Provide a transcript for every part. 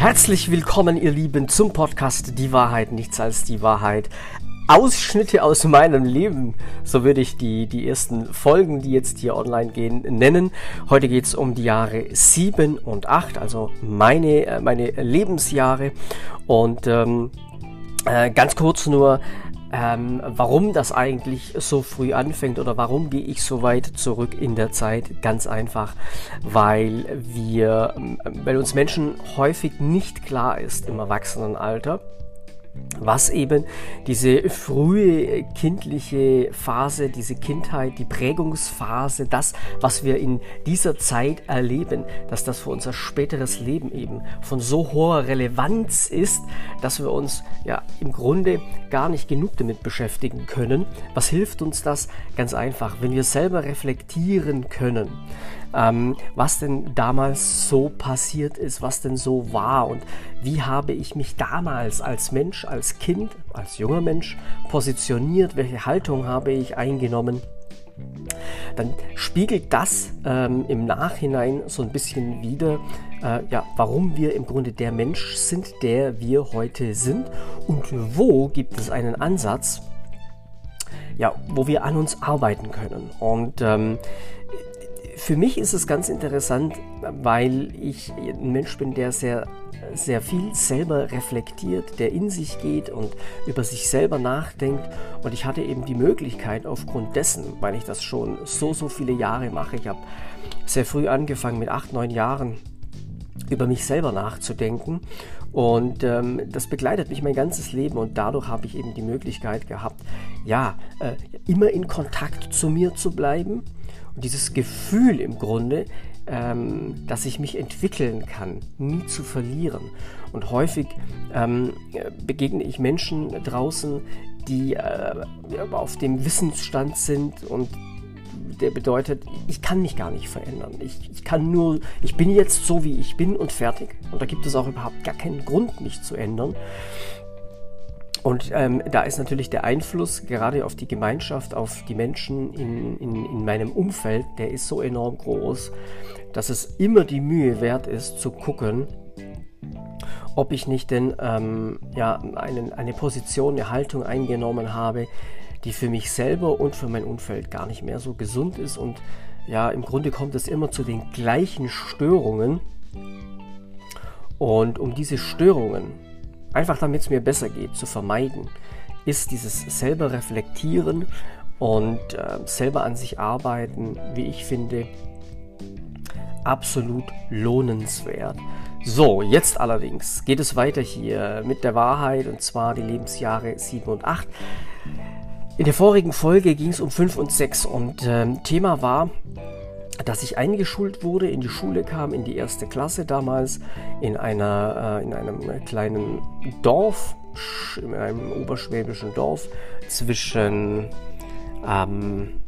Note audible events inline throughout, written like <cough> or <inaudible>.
Herzlich willkommen, ihr Lieben, zum Podcast Die Wahrheit, nichts als die Wahrheit. Ausschnitte aus meinem Leben, so würde ich die, die ersten Folgen, die jetzt hier online gehen, nennen. Heute geht es um die Jahre 7 und 8, also meine, äh, meine Lebensjahre. Und ähm, äh, ganz kurz nur, ähm, warum das eigentlich so früh anfängt oder warum gehe ich so weit zurück in der Zeit? Ganz einfach, weil wir, ähm, weil uns Menschen häufig nicht klar ist im Erwachsenenalter, was eben diese frühe kindliche Phase, diese Kindheit, die Prägungsphase, das, was wir in dieser Zeit erleben, dass das für unser späteres Leben eben von so hoher Relevanz ist, dass wir uns ja im Grunde gar nicht genug damit beschäftigen können. Was hilft uns das? Ganz einfach, wenn wir selber reflektieren können, ähm, was denn damals so passiert ist, was denn so war und wie habe ich mich damals als Mensch, als Kind, als junger Mensch positioniert, welche Haltung habe ich eingenommen? Dann spiegelt das ähm, im Nachhinein so ein bisschen wieder, äh, ja, warum wir im Grunde der Mensch sind, der wir heute sind. Und wo gibt es einen Ansatz, ja, wo wir an uns arbeiten können. Und ähm, für mich ist es ganz interessant, weil ich ein Mensch bin, der sehr, sehr viel selber reflektiert, der in sich geht und über sich selber nachdenkt. Und ich hatte eben die Möglichkeit aufgrund dessen, weil ich das schon so, so viele Jahre mache, ich habe sehr früh angefangen mit acht, neun Jahren über mich selber nachzudenken. Und ähm, das begleitet mich mein ganzes Leben und dadurch habe ich eben die Möglichkeit gehabt, ja, äh, immer in Kontakt zu mir zu bleiben und dieses Gefühl im Grunde, ähm, dass ich mich entwickeln kann, nie zu verlieren. Und häufig ähm, begegne ich Menschen draußen, die äh, auf dem Wissensstand sind und der bedeutet, ich kann mich gar nicht verändern. Ich, ich kann nur, ich bin jetzt so, wie ich bin und fertig. Und da gibt es auch überhaupt gar keinen Grund, mich zu ändern. Und ähm, da ist natürlich der Einfluss gerade auf die Gemeinschaft, auf die Menschen in, in, in meinem Umfeld, der ist so enorm groß, dass es immer die Mühe wert ist zu gucken, ob ich nicht denn ähm, ja, einen, eine Position, eine Haltung eingenommen habe, die für mich selber und für mein Umfeld gar nicht mehr so gesund ist. Und ja, im Grunde kommt es immer zu den gleichen Störungen. Und um diese Störungen einfach damit es mir besser geht, zu vermeiden, ist dieses selber reflektieren und äh, selber an sich arbeiten, wie ich finde, absolut lohnenswert. So, jetzt allerdings geht es weiter hier mit der Wahrheit und zwar die Lebensjahre 7 und 8. In der vorigen Folge ging es um 5 und 6 und äh, Thema war dass ich eingeschult wurde, in die Schule kam, in die erste Klasse damals, in, einer, äh, in einem kleinen Dorf, in einem oberschwäbischen Dorf zwischen ähm,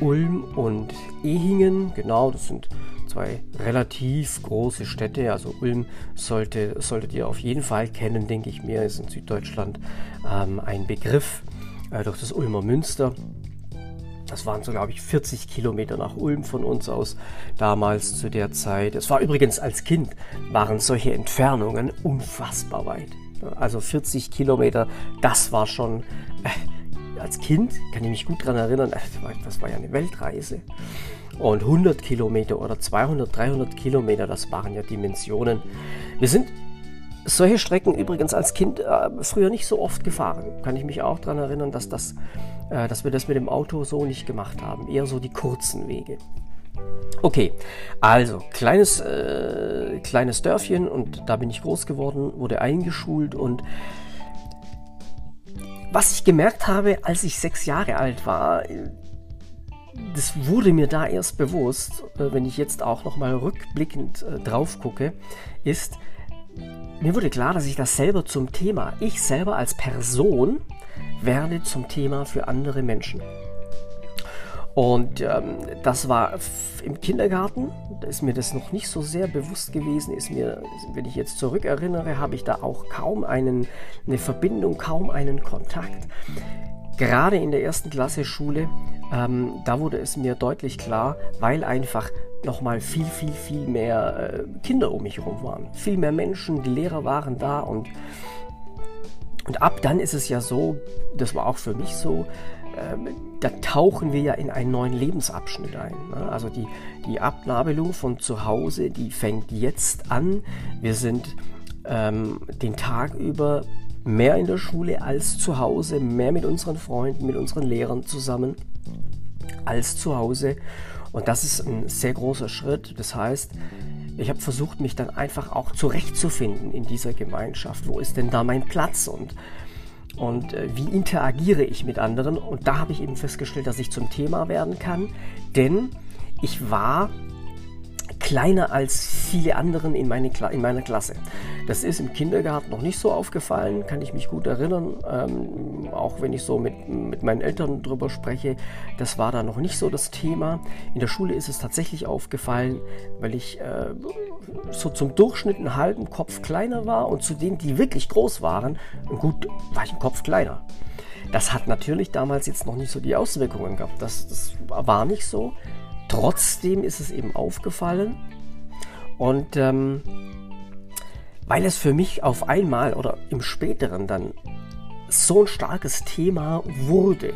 Ulm und Ehingen. Genau, das sind zwei relativ große Städte. Also Ulm sollte, solltet ihr auf jeden Fall kennen, denke ich mir, ist in Süddeutschland ähm, ein Begriff äh, durch das Ulmer Münster. Das waren so, glaube ich, 40 Kilometer nach Ulm von uns aus damals zu der Zeit. Es war übrigens als Kind, waren solche Entfernungen unfassbar weit. Also 40 Kilometer, das war schon, äh, als Kind kann ich mich gut daran erinnern, äh, das, war, ja eine Weltreise. Und 100 Kilometer oder 200, 300 Kilometer, das waren ja Dimensionen. Wir sind solche Strecken übrigens als Kind äh, früher nicht so oft gefahren. Kann ich mich auch daran erinnern, dass, das, äh, dass wir das mit dem Auto so nicht gemacht haben. Eher so die kurzen Wege. Okay, also kleines, äh, kleines Dörfchen und da bin ich groß geworden, wurde eingeschult und was ich gemerkt habe, als ich sechs Jahre alt war, das wurde mir da erst bewusst, äh, wenn ich jetzt auch nochmal rückblickend äh, drauf gucke, ist, mir wurde klar, dass ich das selber zum Thema, ich selber als Person werde zum Thema für andere Menschen. Und ähm, das war im Kindergarten, da ist mir das noch nicht so sehr bewusst gewesen, ist mir, wenn ich jetzt zurückerinnere, habe ich da auch kaum einen, eine Verbindung, kaum einen Kontakt. gerade in der ersten Klasse Schule, ähm, da wurde es mir deutlich klar, weil einfach nochmal viel, viel, viel mehr äh, Kinder um mich herum waren. Viel mehr Menschen, die Lehrer waren da und, und ab dann ist es ja so, das war auch für mich so, äh, da tauchen wir ja in einen neuen Lebensabschnitt ein. Ne? Also die, die Abnabelung von zu Hause, die fängt jetzt an. Wir sind ähm, den Tag über mehr in der Schule als zu Hause, mehr mit unseren Freunden, mit unseren Lehrern zusammen als zu Hause. Und das ist ein sehr großer Schritt. Das heißt, ich habe versucht, mich dann einfach auch zurechtzufinden in dieser Gemeinschaft. Wo ist denn da mein Platz und, und äh, wie interagiere ich mit anderen? Und da habe ich eben festgestellt, dass ich zum Thema werden kann, denn ich war kleiner als viele anderen in, meine in meiner Klasse. Das ist im Kindergarten noch nicht so aufgefallen, kann ich mich gut erinnern. Ähm, auch wenn ich so mit, mit meinen Eltern drüber spreche, das war da noch nicht so das Thema. In der Schule ist es tatsächlich aufgefallen, weil ich äh, so zum Durchschnitt einen halben Kopf kleiner war und zu denen, die wirklich groß waren, gut, war ich einen Kopf kleiner. Das hat natürlich damals jetzt noch nicht so die Auswirkungen gehabt. Das, das war nicht so. Trotzdem ist es eben aufgefallen. Und ähm, weil es für mich auf einmal oder im späteren dann so ein starkes Thema wurde,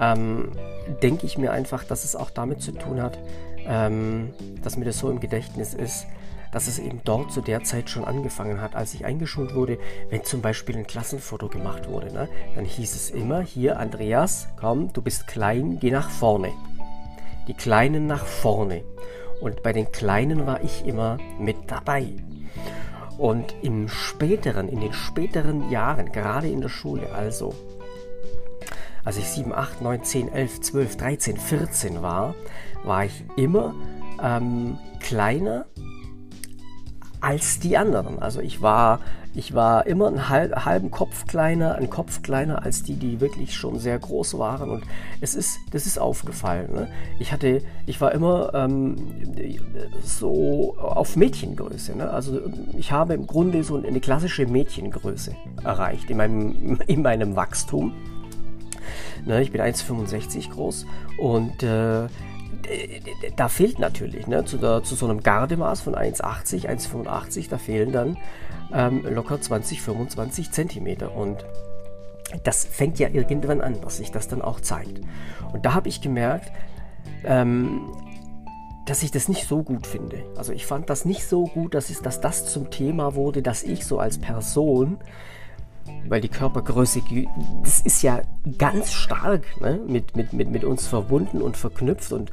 ähm, denke ich mir einfach, dass es auch damit zu tun hat, ähm, dass mir das so im Gedächtnis ist, dass es eben dort zu der Zeit schon angefangen hat, als ich eingeschult wurde, wenn zum Beispiel ein Klassenfoto gemacht wurde, ne, dann hieß es immer, hier Andreas, komm, du bist klein, geh nach vorne die Kleinen nach vorne. Und bei den Kleinen war ich immer mit dabei. Und im späteren, in den späteren Jahren, gerade in der Schule, also als ich 7, 8, 9, 10, 11, 12, 13, 14 war, war ich immer ähm, kleiner als die anderen. Also ich war ich war immer einen halben Kopf kleiner, einen Kopf kleiner als die, die wirklich schon sehr groß waren. Und es ist, das ist aufgefallen. Ne? Ich hatte, ich war immer ähm, so auf Mädchengröße. Ne? Also ich habe im Grunde so eine klassische Mädchengröße erreicht in meinem, <laughs> in meinem Wachstum. Ne? Ich bin 1,65 groß und äh, da fehlt natürlich ne, zu, der, zu so einem Gardemaß von 1,80, 1,85, da fehlen dann ähm, locker 20, 25 Zentimeter. Und das fängt ja irgendwann an, dass sich das dann auch zeigt. Und da habe ich gemerkt, ähm, dass ich das nicht so gut finde. Also ich fand das nicht so gut, dass, es, dass das zum Thema wurde, dass ich so als Person, weil die Körpergröße, das ist ja ganz stark ne, mit, mit, mit, mit uns verbunden und verknüpft und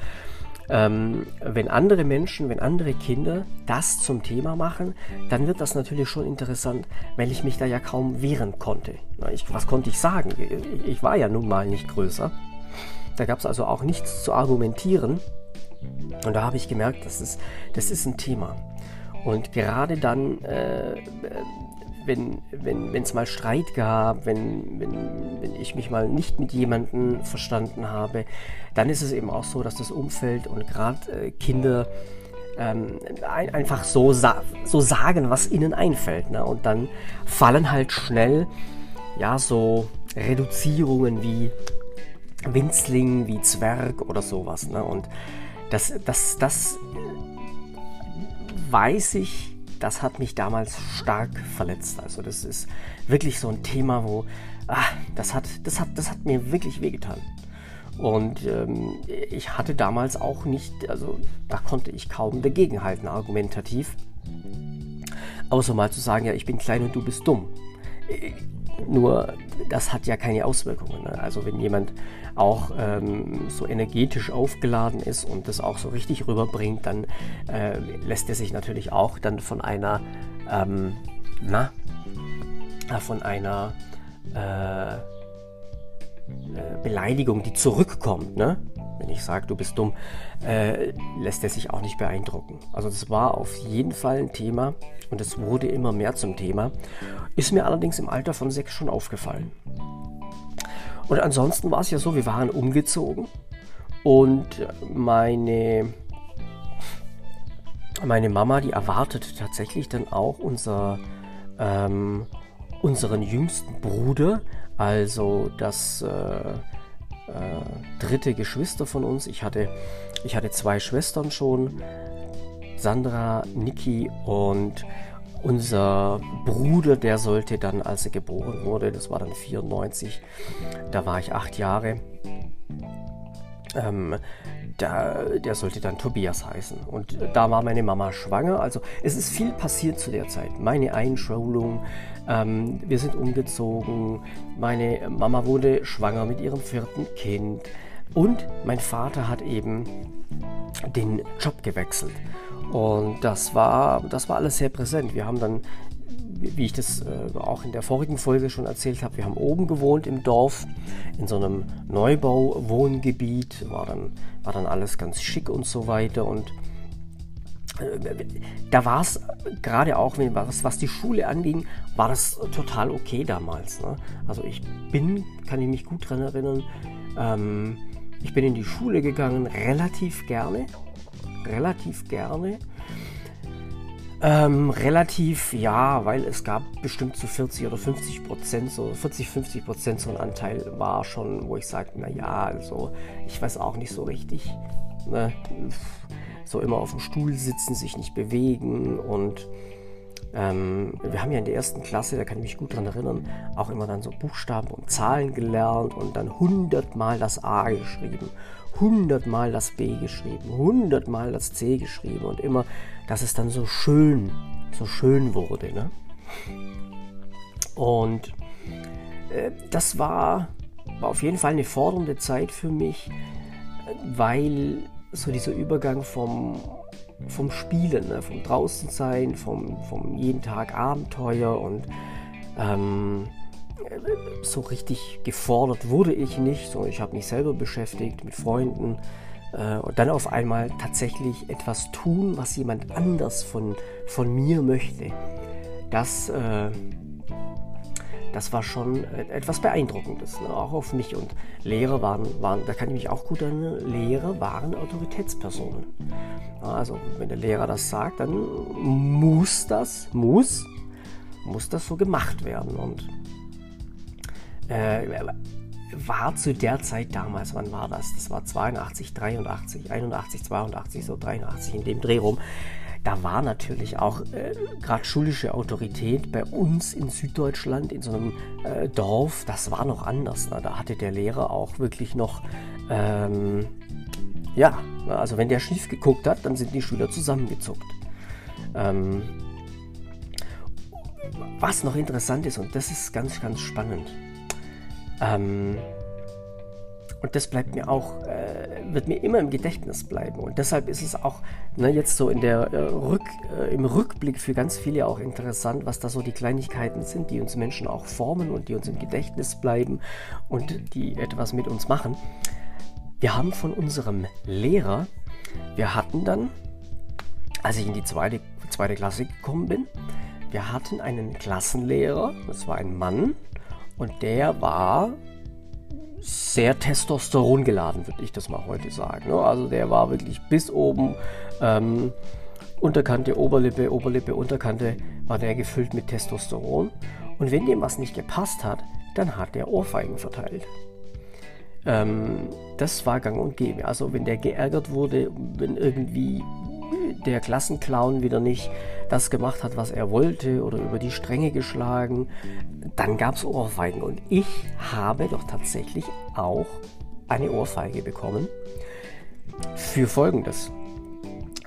ähm, wenn andere Menschen, wenn andere Kinder das zum Thema machen, dann wird das natürlich schon interessant, weil ich mich da ja kaum wehren konnte. Ich, was konnte ich sagen? Ich war ja nun mal nicht größer. Da gab es also auch nichts zu argumentieren. Und da habe ich gemerkt, das ist, das ist ein Thema. Und gerade dann, äh, wenn wenn es mal Streit gab, wenn, wenn, wenn ich mich mal nicht mit jemandem verstanden habe, dann ist es eben auch so, dass das Umfeld und gerade äh, Kinder ähm, ein, einfach so, sa so sagen, was ihnen einfällt. Ne? Und dann fallen halt schnell ja so Reduzierungen wie Winzling, wie Zwerg oder sowas. Ne? Und das, das, das weiß ich das hat mich damals stark verletzt. Also das ist wirklich so ein Thema, wo ah, das, hat, das, hat, das hat mir wirklich wehgetan. Und ähm, ich hatte damals auch nicht, also da konnte ich kaum dagegenhalten, argumentativ. Außer mal zu sagen, ja, ich bin klein und du bist dumm. Nur das hat ja keine Auswirkungen. Ne? Also wenn jemand auch ähm, so energetisch aufgeladen ist und das auch so richtig rüberbringt, dann äh, lässt er sich natürlich auch dann von einer, ähm, na, von einer äh, äh, Beleidigung, die zurückkommt, ne? Wenn ich sage, du bist dumm, äh, lässt er sich auch nicht beeindrucken. Also das war auf jeden Fall ein Thema und es wurde immer mehr zum Thema. Ist mir allerdings im Alter von sechs schon aufgefallen. Und ansonsten war es ja so, wir waren umgezogen und meine, meine Mama, die erwartete tatsächlich dann auch unser, ähm, unseren jüngsten Bruder Also das äh, äh, dritte Geschwister von uns. Ich hatte, ich hatte zwei Schwestern schon, Sandra, Niki und unser Bruder, der sollte dann, als er geboren wurde, das war dann 94, da war ich acht Jahre, ähm, da, der sollte dann Tobias heißen. Und da war meine Mama schwanger. Also es ist viel passiert zu der Zeit. Meine Einschulung, ähm, wir sind umgezogen, meine Mama wurde schwanger mit ihrem vierten Kind und mein Vater hat eben den Job gewechselt. Und das war, das war alles sehr präsent. Wir haben dann, wie ich das äh, auch in der vorigen Folge schon erzählt habe, wir haben oben gewohnt im Dorf, in so einem Neubau-Wohngebiet, war dann, war dann alles ganz schick und so weiter. Und da war es gerade auch, was, was die Schule anging, war das total okay damals. Ne? Also ich bin, kann ich mich gut daran erinnern, ähm, ich bin in die Schule gegangen, relativ gerne relativ gerne. Ähm, relativ, ja, weil es gab bestimmt zu so 40 oder 50 Prozent, so 40, 50 Prozent so ein Anteil war schon, wo ich sage, naja, also ich weiß auch nicht so richtig. Ne? So immer auf dem Stuhl sitzen, sich nicht bewegen und ähm, wir haben ja in der ersten Klasse, da kann ich mich gut dran erinnern, auch immer dann so Buchstaben und Zahlen gelernt und dann hundertmal das A geschrieben, hundertmal das B geschrieben, hundertmal das C geschrieben und immer, dass es dann so schön, so schön wurde. Ne? Und äh, das war, war auf jeden Fall eine fordernde Zeit für mich, weil so dieser Übergang vom vom Spielen, ne? vom Draußensein, vom, vom jeden Tag Abenteuer und ähm, so richtig gefordert wurde ich nicht, sondern ich habe mich selber beschäftigt mit Freunden äh, und dann auf einmal tatsächlich etwas tun, was jemand anders von, von mir möchte. Das äh, das war schon etwas Beeindruckendes, ne? auch auf mich. Und Lehrer waren, waren, da kann ich mich auch gut erinnern, Lehrer waren Autoritätspersonen. Also wenn der Lehrer das sagt, dann muss das, muss, muss das so gemacht werden. Und äh, war zu der Zeit damals, wann war das? Das war 82, 83, 81, 82, so 83 in dem Dreh rum da war natürlich auch äh, gerade schulische Autorität bei uns in Süddeutschland, in so einem äh, Dorf, das war noch anders. Ne? Da hatte der Lehrer auch wirklich noch, ähm, ja, also wenn der schief geguckt hat, dann sind die Schüler zusammengezuckt. Ähm, was noch interessant ist, und das ist ganz, ganz spannend, ähm, und das bleibt mir auch, äh, wird mir immer im Gedächtnis bleiben. Und deshalb ist es auch ne, jetzt so in der, äh, Rück, äh, im Rückblick für ganz viele auch interessant, was da so die Kleinigkeiten sind, die uns Menschen auch formen und die uns im Gedächtnis bleiben und die etwas mit uns machen. Wir haben von unserem Lehrer, wir hatten dann, als ich in die zweite, zweite Klasse gekommen bin, wir hatten einen Klassenlehrer, das war ein Mann, und der war sehr Testosteron geladen, würde ich das mal heute sagen. Ne? Also der war wirklich bis oben, ähm, Unterkante, Oberlippe, Oberlippe, Unterkante, war der gefüllt mit Testosteron. Und wenn dem was nicht gepasst hat, dann hat der Ohrfeigen verteilt. Ähm, das war gang und gäbe. Also wenn der geärgert wurde, wenn irgendwie der Klassenclown wieder nicht das gemacht hat, was er wollte oder über die Stränge geschlagen, dann gab es Ohrfeigen. Und ich habe doch tatsächlich auch eine Ohrfeige bekommen für Folgendes.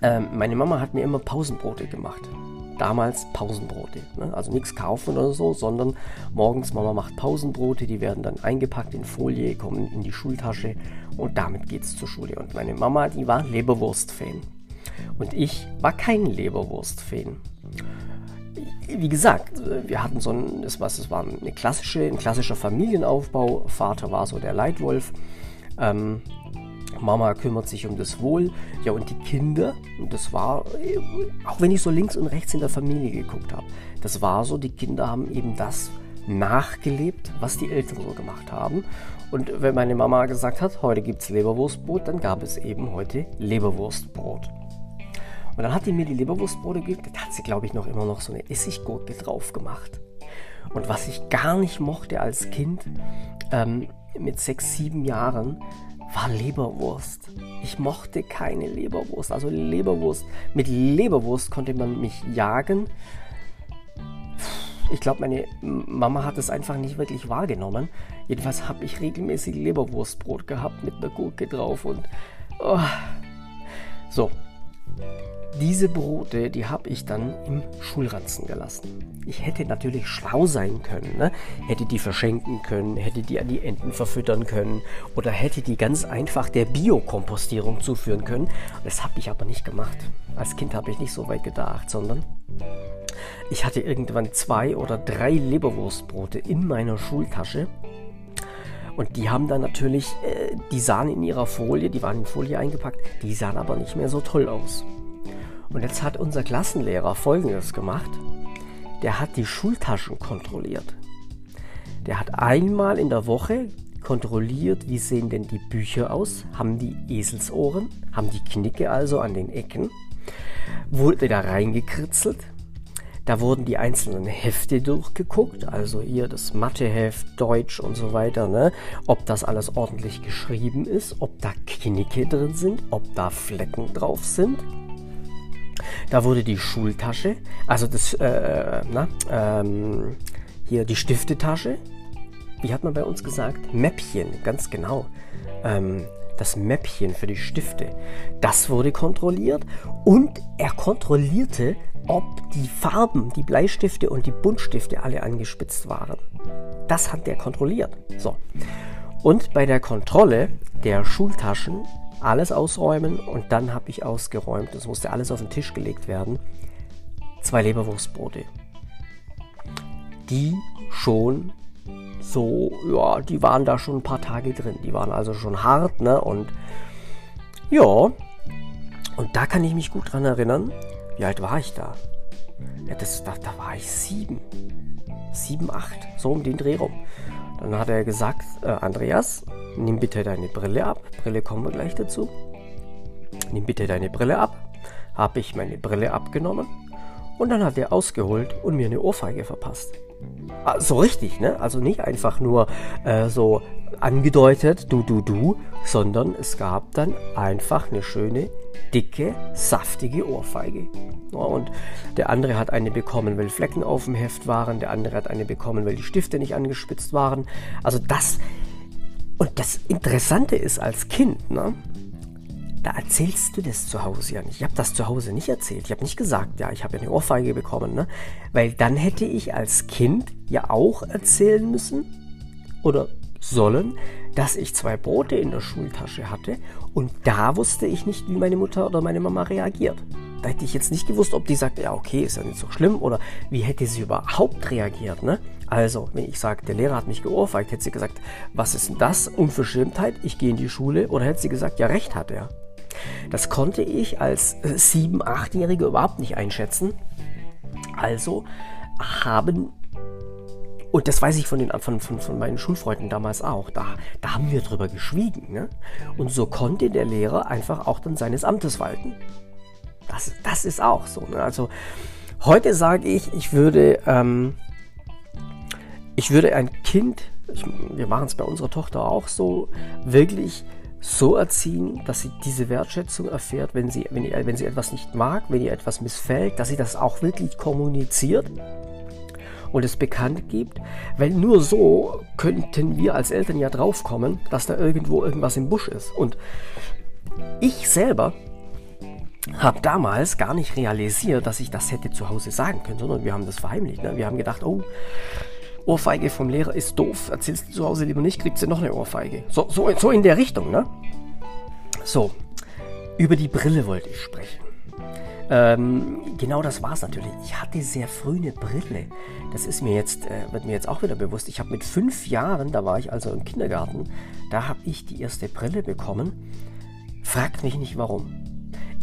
Ähm, meine Mama hat mir immer Pausenbrote gemacht. Damals Pausenbrote. Ne? Also nichts kaufen oder so, sondern morgens Mama macht Pausenbrote, die werden dann eingepackt in Folie, kommen in die Schultasche und damit geht es zur Schule. Und meine Mama, die war Leberwurst-Fan. Und ich war kein Leberwurst-Fan. Wie gesagt, wir hatten so ein, es war, es war eine klassische, ein klassischer Familienaufbau. Vater war so der Leitwolf. Ähm, Mama kümmert sich um das Wohl. Ja, und die Kinder, das war, auch wenn ich so links und rechts in der Familie geguckt habe, das war so, die Kinder haben eben das nachgelebt, was die Eltern so gemacht haben. Und wenn meine Mama gesagt hat, heute gibt es Leberwurstbrot, dann gab es eben heute Leberwurstbrot. Und dann hat die mir die Leberwurstbrote gegeben. Da hat sie, glaube ich, noch immer noch so eine Essiggurke drauf gemacht. Und was ich gar nicht mochte als Kind, ähm, mit sechs, sieben Jahren, war Leberwurst. Ich mochte keine Leberwurst. Also Leberwurst, mit Leberwurst konnte man mich jagen. Ich glaube, meine Mama hat es einfach nicht wirklich wahrgenommen. Jedenfalls habe ich regelmäßig Leberwurstbrot gehabt mit einer Gurke drauf und oh. so. Diese Brote, die habe ich dann im Schulranzen gelassen. Ich hätte natürlich schlau sein können, ne? hätte die verschenken können, hätte die an die Enten verfüttern können oder hätte die ganz einfach der Biokompostierung zuführen können. Das habe ich aber nicht gemacht. Als Kind habe ich nicht so weit gedacht, sondern ich hatte irgendwann zwei oder drei Leberwurstbrote in meiner Schultasche. Und die haben dann natürlich, äh, die sahen in ihrer Folie, die waren in Folie eingepackt, die sahen aber nicht mehr so toll aus. Und jetzt hat unser Klassenlehrer Folgendes gemacht. Der hat die Schultaschen kontrolliert. Der hat einmal in der Woche kontrolliert, wie sehen denn die Bücher aus, haben die Eselsohren, haben die Knicke also an den Ecken, wurde da reingekritzelt, da wurden die einzelnen Hefte durchgeguckt, also hier das Matheheft, Deutsch und so weiter, ne? ob das alles ordentlich geschrieben ist, ob da Knicke drin sind, ob da Flecken drauf sind. Da wurde die Schultasche, also das, äh, na, ähm, hier die Stiftetasche, wie hat man bei uns gesagt? Mäppchen, ganz genau. Ähm, das Mäppchen für die Stifte, das wurde kontrolliert und er kontrollierte, ob die Farben, die Bleistifte und die Buntstifte alle angespitzt waren. Das hat der kontrolliert. So. Und bei der Kontrolle der Schultaschen alles ausräumen und dann habe ich ausgeräumt. Es musste alles auf den Tisch gelegt werden. Zwei Leberwurstbrote. Die schon so, ja, die waren da schon ein paar Tage drin. Die waren also schon hart, ne? Und ja, und da kann ich mich gut dran erinnern. Wie alt war ich da? Ja, das, da, da war ich sieben. Sieben, acht, so um den Dreh rum. Dann hat er gesagt, äh, Andreas, nimm bitte deine Brille ab. Brille kommen wir gleich dazu. Nimm bitte deine Brille ab. Habe ich meine Brille abgenommen und dann hat er ausgeholt und mir eine Ohrfeige verpasst. Ah, so richtig, ne? Also nicht einfach nur äh, so angedeutet, du, du, du, sondern es gab dann einfach eine schöne, dicke, saftige Ohrfeige. Und der andere hat eine bekommen, weil Flecken auf dem Heft waren, der andere hat eine bekommen, weil die Stifte nicht angespitzt waren. Also das, und das Interessante ist als Kind, ne? da erzählst du das zu Hause ja nicht. Ich habe das zu Hause nicht erzählt. Ich habe nicht gesagt, ja, ich habe ja eine Ohrfeige bekommen, ne? Weil dann hätte ich als Kind ja auch erzählen müssen oder sollen, dass ich zwei Brote in der Schultasche hatte und da wusste ich nicht, wie meine Mutter oder meine Mama reagiert. Da hätte ich jetzt nicht gewusst, ob die sagt, ja, okay, ist ja nicht so schlimm oder wie hätte sie überhaupt reagiert, ne? Also, wenn ich sage, der Lehrer hat mich geohrfeigt, hätte sie gesagt, was ist denn das? Unverschämtheit, ich gehe in die Schule oder hätte sie gesagt, ja, recht hat er. Das konnte ich als äh, sieben, achtjährige überhaupt nicht einschätzen. Also haben und das weiß ich von, den, von, von, von meinen Schulfreunden damals auch. Da, da haben wir drüber geschwiegen. Ne? Und so konnte der Lehrer einfach auch dann seines Amtes walten. Das, das ist auch so. Ne? Also heute sage ich, ich würde, ähm, ich würde ein Kind, ich, wir machen es bei unserer Tochter auch so, wirklich so erziehen, dass sie diese Wertschätzung erfährt, wenn sie, wenn, wenn sie etwas nicht mag, wenn ihr etwas missfällt, dass sie das auch wirklich kommuniziert und es bekannt gibt, weil nur so könnten wir als Eltern ja draufkommen, dass da irgendwo irgendwas im Busch ist. Und ich selber habe damals gar nicht realisiert, dass ich das hätte zu Hause sagen können, sondern wir haben das verheimlicht. Ne? Wir haben gedacht, oh, Ohrfeige vom Lehrer ist doof, erzählst du zu Hause lieber nicht, kriegst du noch eine Ohrfeige. So, so, so in der Richtung, ne? So, über die Brille wollte ich sprechen. Ähm, genau das war es natürlich. Ich hatte sehr früh eine Brille. Das ist mir jetzt, äh, wird mir jetzt auch wieder bewusst. Ich habe mit fünf Jahren, da war ich also im Kindergarten, da habe ich die erste Brille bekommen. Fragt mich nicht warum.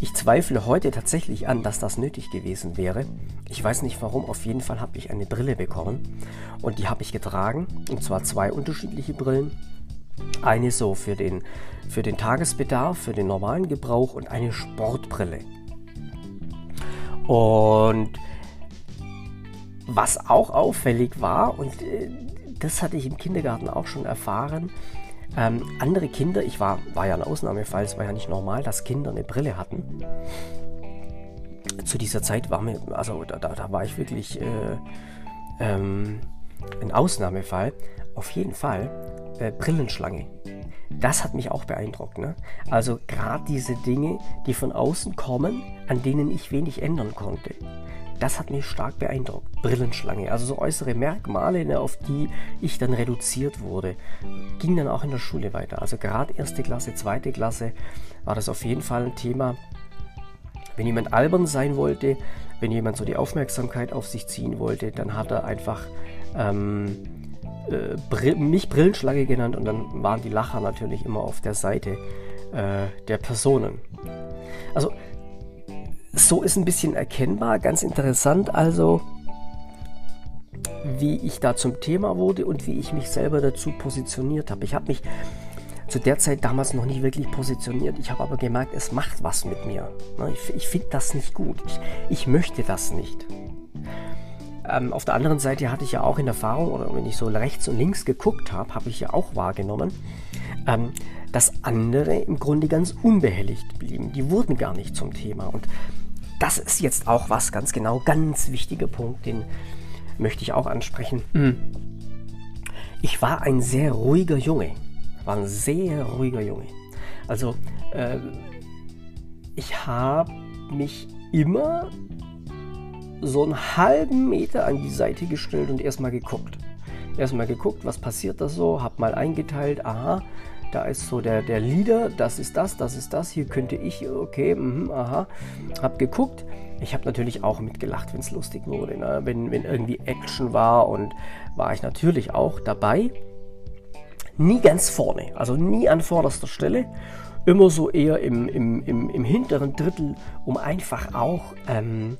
Ich zweifle heute tatsächlich an, dass das nötig gewesen wäre. Ich weiß nicht warum, auf jeden Fall habe ich eine Brille bekommen und die habe ich getragen. Und zwar zwei unterschiedliche Brillen. Eine so für den, für den Tagesbedarf, für den normalen Gebrauch und eine Sportbrille. Und was auch auffällig war, und äh, das hatte ich im Kindergarten auch schon erfahren, ähm, andere Kinder, ich war, war ja ein Ausnahmefall, es war ja nicht normal, dass Kinder eine Brille hatten. Zu dieser Zeit war mir, also da, da, da war ich wirklich äh, ähm, ein Ausnahmefall. Auf jeden Fall äh, Brillenschlange. Das hat mich auch beeindruckt. Ne? Also gerade diese Dinge, die von außen kommen, an denen ich wenig ändern konnte. Das hat mich stark beeindruckt. Brillenschlange, also so äußere Merkmale, ne, auf die ich dann reduziert wurde, ging dann auch in der Schule weiter. Also gerade erste Klasse, zweite Klasse war das auf jeden Fall ein Thema. Wenn jemand albern sein wollte, wenn jemand so die Aufmerksamkeit auf sich ziehen wollte, dann hat er einfach ähm, äh, Brill mich Brillenschlange genannt und dann waren die Lacher natürlich immer auf der Seite äh, der Personen. Also so ist ein bisschen erkennbar, ganz interessant also, wie ich da zum Thema wurde und wie ich mich selber dazu positioniert habe. Ich habe mich zu der Zeit damals noch nicht wirklich positioniert. Ich habe aber gemerkt, es macht was mit mir. Ne, ich, ich finde das nicht gut. Ich, ich möchte das nicht. Ähm, auf der anderen Seite hatte ich ja auch in Erfahrung, oder wenn ich so rechts und links geguckt habe, habe ich ja auch wahrgenommen, ähm, dass andere im Grunde ganz unbehelligt blieben. Die wurden gar nicht zum Thema. Und das ist jetzt auch was ganz genau, ganz wichtiger Punkt, den möchte ich auch ansprechen. Mhm. Ich war ein sehr ruhiger Junge. War ein sehr ruhiger Junge. Also, äh, ich habe mich immer so einen halben Meter an die Seite gestellt und erstmal geguckt. Erstmal geguckt, was passiert da so, hab mal eingeteilt, aha, da ist so der, der Leader, das ist das, das ist das, hier könnte ich, okay, mh, aha. Hab geguckt. Ich habe natürlich auch mitgelacht, wenn es lustig wurde. Ne? Wenn, wenn irgendwie Action war und war ich natürlich auch dabei. Nie ganz vorne, also nie an vorderster Stelle. Immer so eher im, im, im, im hinteren Drittel, um einfach auch ähm,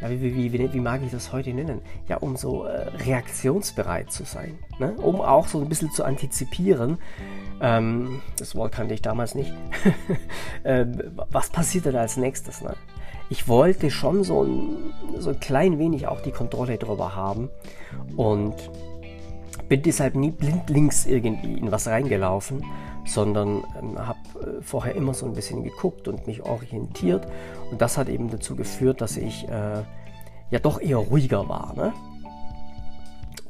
ja, wie, wie, wie, wie, mag ich das heute nennen? Ja, um so äh, reaktionsbereit zu sein. Ne? Um auch so ein bisschen zu antizipieren. Ähm, das Wort kannte ich damals nicht. <laughs> ähm, was passiert denn als nächstes? Ne? Ich wollte schon so ein, so ein klein wenig auch die Kontrolle darüber haben und bin deshalb nie blindlings irgendwie in was reingelaufen, sondern ähm, habe äh, vorher immer so ein bisschen geguckt und mich orientiert. Und das hat eben dazu geführt, dass ich äh, ja doch eher ruhiger war. Ne?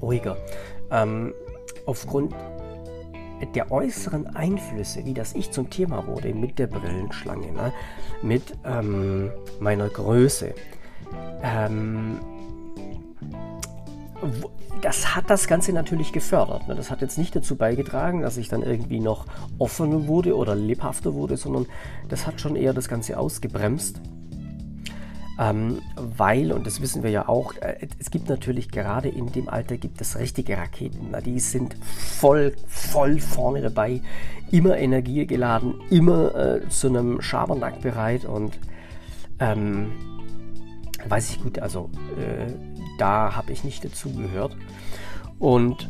Ruhiger. Ähm, aufgrund der äußeren Einflüsse, wie das ich zum Thema wurde, mit der Brillenschlange, ne? mit ähm, meiner Größe. Ähm, das hat das Ganze natürlich gefördert. Ne? Das hat jetzt nicht dazu beigetragen, dass ich dann irgendwie noch offener wurde oder lebhafter wurde, sondern das hat schon eher das Ganze ausgebremst. Ähm, weil, und das wissen wir ja auch, äh, es gibt natürlich gerade in dem Alter gibt es richtige Raketen. Na, die sind voll, voll vorne dabei, immer energiegeladen, immer äh, zu einem Schabernack bereit und ähm, weiß ich gut, also äh, da habe ich nicht dazugehört. Und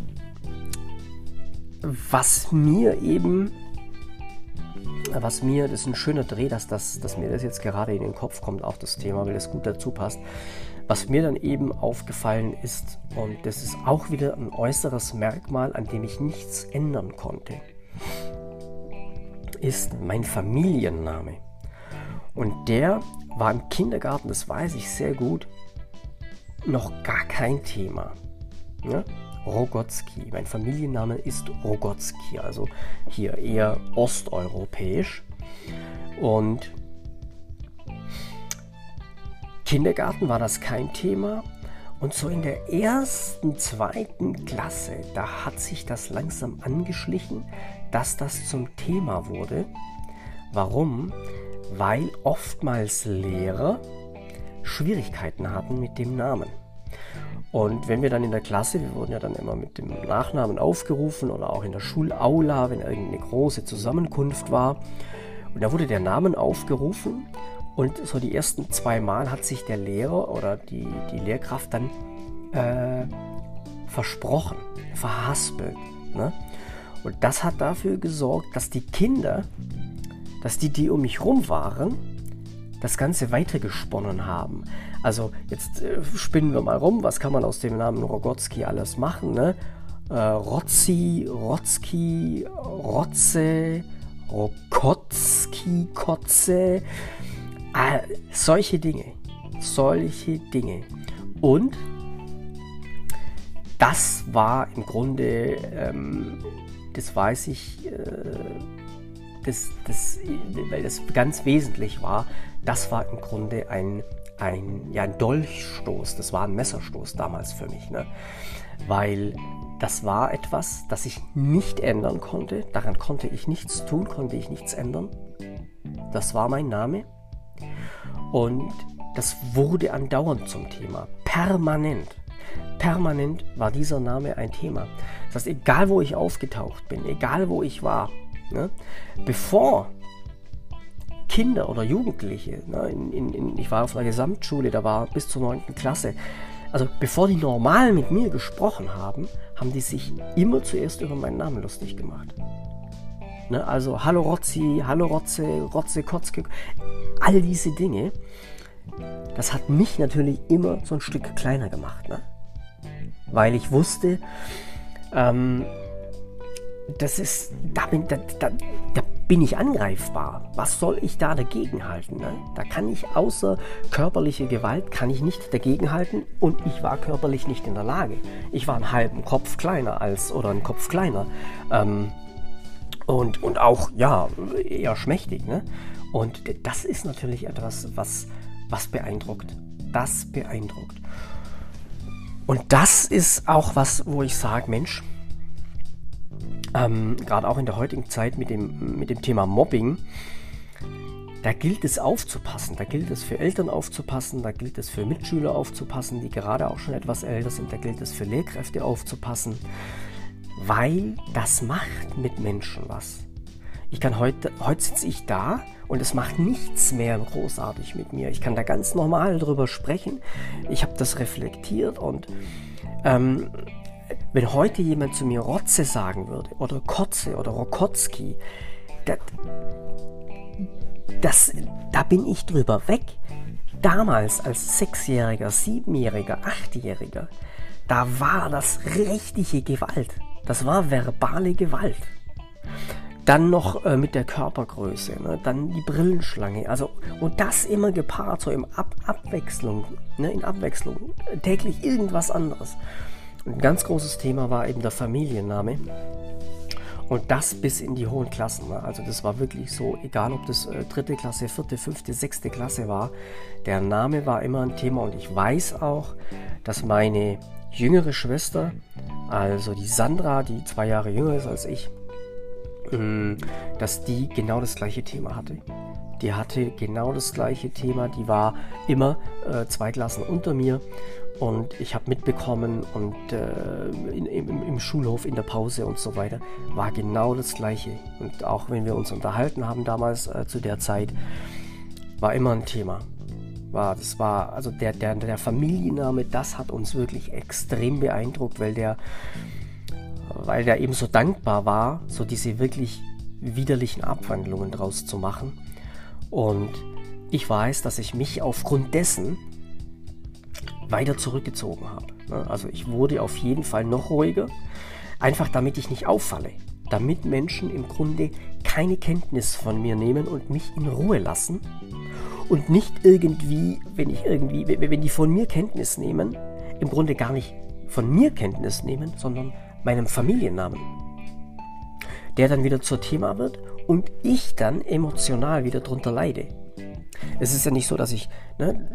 was mir eben, was mir, das ist ein schöner Dreh, dass, das, dass mir das jetzt gerade in den Kopf kommt, auch das Thema, weil das gut dazu passt. Was mir dann eben aufgefallen ist, und das ist auch wieder ein äußeres Merkmal, an dem ich nichts ändern konnte, ist mein Familienname. Und der war im Kindergarten, das weiß ich sehr gut, noch gar kein Thema. Ja? Rogotzki. Mein Familienname ist Rogotzki, also hier eher osteuropäisch. Und Kindergarten war das kein Thema. Und so in der ersten, zweiten Klasse, da hat sich das langsam angeschlichen, dass das zum Thema wurde. Warum? Weil oftmals Lehrer Schwierigkeiten hatten mit dem Namen. Und wenn wir dann in der Klasse, wir wurden ja dann immer mit dem Nachnamen aufgerufen oder auch in der Schulaula, wenn irgendeine große Zusammenkunft war, und da wurde der Name aufgerufen und so die ersten zwei Mal hat sich der Lehrer oder die, die Lehrkraft dann äh, versprochen, verhaspelt. Ne? Und das hat dafür gesorgt, dass die Kinder, dass die, die um mich rum waren, das Ganze weitergesponnen haben. Also jetzt äh, spinnen wir mal rum, was kann man aus dem Namen Rogotzki alles machen? Ne? Äh, Rotzi, Rotzki, Rotze, Rokotzki, Kotze, äh, solche Dinge. Solche Dinge. Und das war im Grunde, ähm, das weiß ich, äh, das, das, weil das ganz wesentlich war, das war im Grunde ein, ein, ja, ein Dolchstoß, das war ein Messerstoß damals für mich. Ne? Weil das war etwas, das ich nicht ändern konnte, daran konnte ich nichts tun, konnte ich nichts ändern. Das war mein Name. Und das wurde andauernd zum Thema, permanent. Permanent war dieser Name ein Thema. Das heißt, egal wo ich aufgetaucht bin, egal wo ich war, ne, bevor Kinder oder Jugendliche, ne, in, in, in, ich war auf einer Gesamtschule, da war bis zur 9. Klasse, also bevor die normal mit mir gesprochen haben, haben die sich immer zuerst über meinen Namen lustig gemacht. Ne, also Hallo Rotzi, Hallo Rotze, Rotze, Kotzke, all diese Dinge, das hat mich natürlich immer so ein Stück kleiner gemacht. Ne? Weil ich wusste, ähm, das ist, da bin, da, da, da bin ich angreifbar. Was soll ich da dagegen halten? Ne? Da kann ich außer körperliche Gewalt, kann ich nicht dagegenhalten und ich war körperlich nicht in der Lage. Ich war einen halben Kopf kleiner als, oder einen Kopf kleiner. Ähm, und, und auch, ja, eher schmächtig. Ne? Und das ist natürlich etwas, was, was beeindruckt. Das beeindruckt. Und das ist auch was, wo ich sage, Mensch, ähm, gerade auch in der heutigen Zeit mit dem, mit dem Thema Mobbing, da gilt es aufzupassen. Da gilt es für Eltern aufzupassen, da gilt es für Mitschüler aufzupassen, die gerade auch schon etwas älter sind, da gilt es für Lehrkräfte aufzupassen, weil das macht mit Menschen was. Ich kann heute, heute sitze ich da und es macht nichts mehr großartig mit mir. Ich kann da ganz normal drüber sprechen. Ich habe das reflektiert und ähm, wenn heute jemand zu mir Rotze sagen würde oder Kotze oder Rokotzki, das, das, da bin ich drüber weg. Damals als Sechsjähriger, Siebenjähriger, Achtjähriger, da war das richtige Gewalt. Das war verbale Gewalt. Dann noch äh, mit der Körpergröße, ne? dann die Brillenschlange. Also, und das immer gepaart, so in Ab Abwechslung, ne? in Abwechslung, täglich irgendwas anderes. Ein ganz großes Thema war eben der Familienname. Und das bis in die hohen Klassen. Ne? Also das war wirklich so, egal ob das äh, dritte Klasse, vierte, fünfte, sechste Klasse war, der Name war immer ein Thema. Und ich weiß auch, dass meine jüngere Schwester, also die Sandra, die zwei Jahre jünger ist als ich, mm, dass die genau das gleiche Thema hatte. Die hatte genau das gleiche Thema. Die war immer äh, zwei Klassen unter mir und ich habe mitbekommen und äh, in, im, im, Schulhof in der Pause und so weiter war genau das Gleiche. Und auch wenn wir uns unterhalten haben damals äh, zu der Zeit, war immer ein Thema. War, das war, also der, der, der Familienname, das hat uns wirklich extrem beeindruckt, weil der, weil der eben so dankbar war, so diese wirklich widerlichen Abwandlungen draus zu machen. Und ich weiß, dass ich mich aufgrund dessen weiter zurückgezogen habe. Ne? Also ich wurde auf jeden Fall noch ruhiger, einfach damit ich nicht auffalle, damit Menschen im Grunde keine Kenntnis von mir nehmen und mich in Ruhe lassen und nicht irgendwie, wenn ich irgendwie, wenn die von mir Kenntnis nehmen, im Grunde gar nicht von mir Kenntnis nehmen, sondern meinem Familiennamen. Der dann wieder zur Thema wird und ich dann emotional wieder drunter leide. Es ist ja nicht so, dass ich, ne,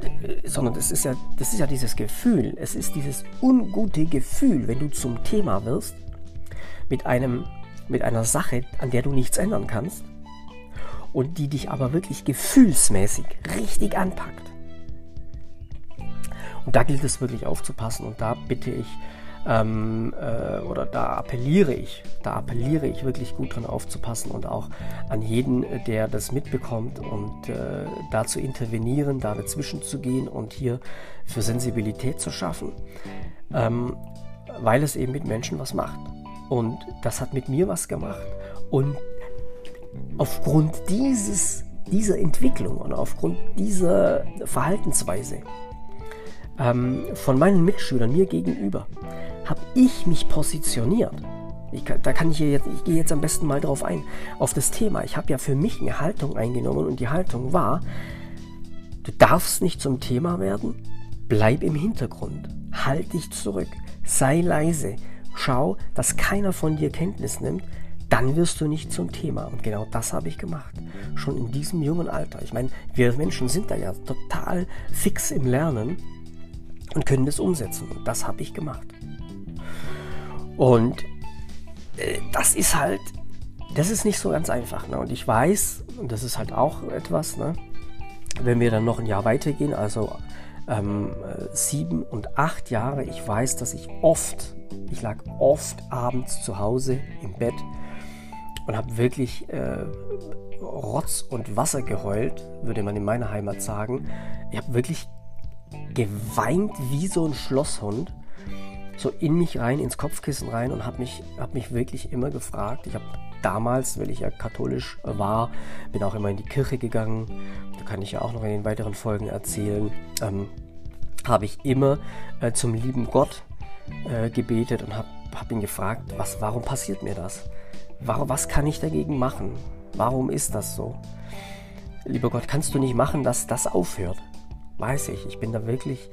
sondern es ist ja, das ist ja dieses Gefühl. Es ist dieses ungute Gefühl, wenn du zum Thema wirst mit einem, mit einer Sache, an der du nichts ändern kannst und die dich aber wirklich gefühlsmäßig richtig anpackt. Und da gilt es wirklich aufzupassen und da bitte ich ähm, äh, oder da appelliere ich, da appelliere ich wirklich gut dran aufzupassen und auch an jeden, der das mitbekommt und äh, da zu intervenieren, da dazwischen zu gehen und hier für Sensibilität zu schaffen, ähm, weil es eben mit Menschen was macht. Und das hat mit mir was gemacht. Und aufgrund dieses dieser Entwicklung und aufgrund dieser Verhaltensweise ähm, von meinen Mitschülern mir gegenüber, habe ich mich positioniert. Ich da kann ich jetzt, ich gehe jetzt am besten mal drauf ein, auf das Thema. Ich habe ja für mich eine Haltung eingenommen und die Haltung war, du darfst nicht zum Thema werden, bleib im Hintergrund, halt dich zurück, sei leise, schau, dass keiner von dir Kenntnis nimmt, dann wirst du nicht zum Thema. Und genau das habe ich gemacht. Schon in diesem jungen Alter. Ich meine, wir Menschen sind da ja total fix im Lernen und können das umsetzen. Und das habe ich gemacht. Und äh, das ist halt, das ist nicht so ganz einfach. Ne? Und ich weiß, und das ist halt auch etwas, ne? wenn wir dann noch ein Jahr weitergehen, also ähm, sieben und acht Jahre, ich weiß, dass ich oft, ich lag oft abends zu Hause im Bett und habe wirklich äh, Rotz und Wasser geheult, würde man in meiner Heimat sagen. Ich habe wirklich geweint wie so ein Schlosshund, so in mich rein, ins Kopfkissen rein und habe mich, hab mich wirklich immer gefragt. Ich habe damals, weil ich ja katholisch war, bin auch immer in die Kirche gegangen. Da kann ich ja auch noch in den weiteren Folgen erzählen. Ähm, habe ich immer äh, zum lieben Gott äh, gebetet und habe hab ihn gefragt, was, warum passiert mir das? Warum, was kann ich dagegen machen? Warum ist das so? Lieber Gott, kannst du nicht machen, dass das aufhört? weiß ich. Ich bin da wirklich,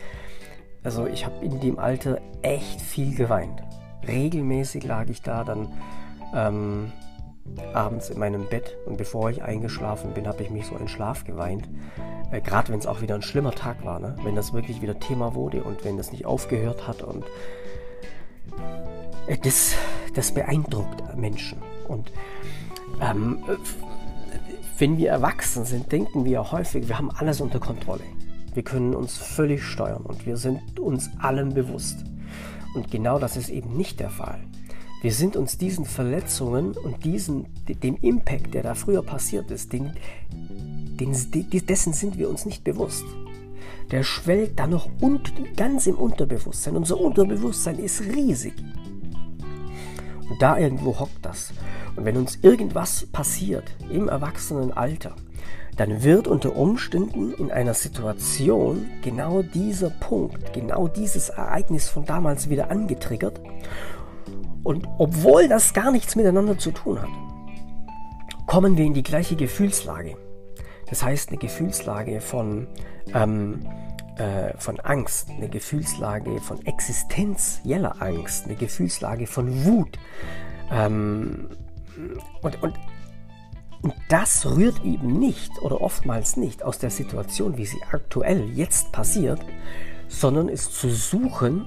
also ich habe in dem Alter echt viel geweint. Regelmäßig lag ich da dann ähm, abends in meinem Bett und bevor ich eingeschlafen bin, habe ich mich so in Schlaf geweint. Äh, Gerade wenn es auch wieder ein schlimmer Tag war, ne? wenn das wirklich wieder Thema wurde und wenn das nicht aufgehört hat und äh, das, das beeindruckt Menschen. Und ähm, wenn wir erwachsen sind, denken wir häufig, wir haben alles unter Kontrolle. Wir können uns völlig steuern und wir sind uns allem bewusst. Und genau das ist eben nicht der Fall. Wir sind uns diesen Verletzungen und diesen, dem Impact, der da früher passiert ist, den, den, dessen sind wir uns nicht bewusst. Der schwellt da noch und, ganz im Unterbewusstsein. Unser Unterbewusstsein ist riesig. Und da irgendwo hockt das. Und wenn uns irgendwas passiert im Erwachsenenalter, dann wird unter Umständen in einer Situation genau dieser Punkt, genau dieses Ereignis von damals wieder angetriggert. Und obwohl das gar nichts miteinander zu tun hat, kommen wir in die gleiche Gefühlslage. Das heißt, eine Gefühlslage von, ähm, äh, von Angst, eine Gefühlslage von existenzieller Angst, eine Gefühlslage von Wut. Ähm, und, und und das rührt eben nicht oder oftmals nicht aus der Situation, wie sie aktuell jetzt passiert, sondern ist zu suchen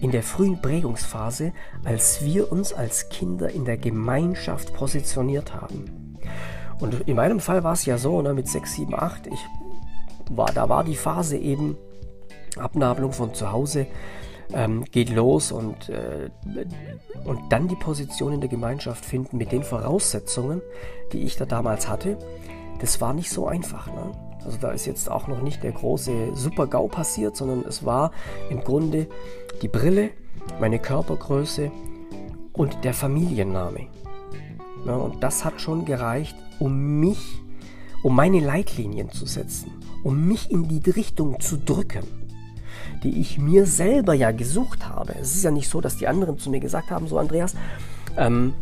in der frühen Prägungsphase, als wir uns als Kinder in der Gemeinschaft positioniert haben. Und in meinem Fall war es ja so, ne, mit 6, 7, 8, ich war, da war die Phase eben Abnabelung von zu Hause, ähm, geht los und, äh, und dann die Position in der Gemeinschaft finden mit den Voraussetzungen, die ich da damals hatte, das war nicht so einfach. Ne? Also da ist jetzt auch noch nicht der große Super-GAU passiert, sondern es war im Grunde die Brille, meine Körpergröße und der Familienname. Ja, und das hat schon gereicht, um mich, um meine Leitlinien zu setzen, um mich in die Richtung zu drücken die ich mir selber ja gesucht habe. Es ist ja nicht so, dass die anderen zu mir gesagt haben, so Andreas, ähm,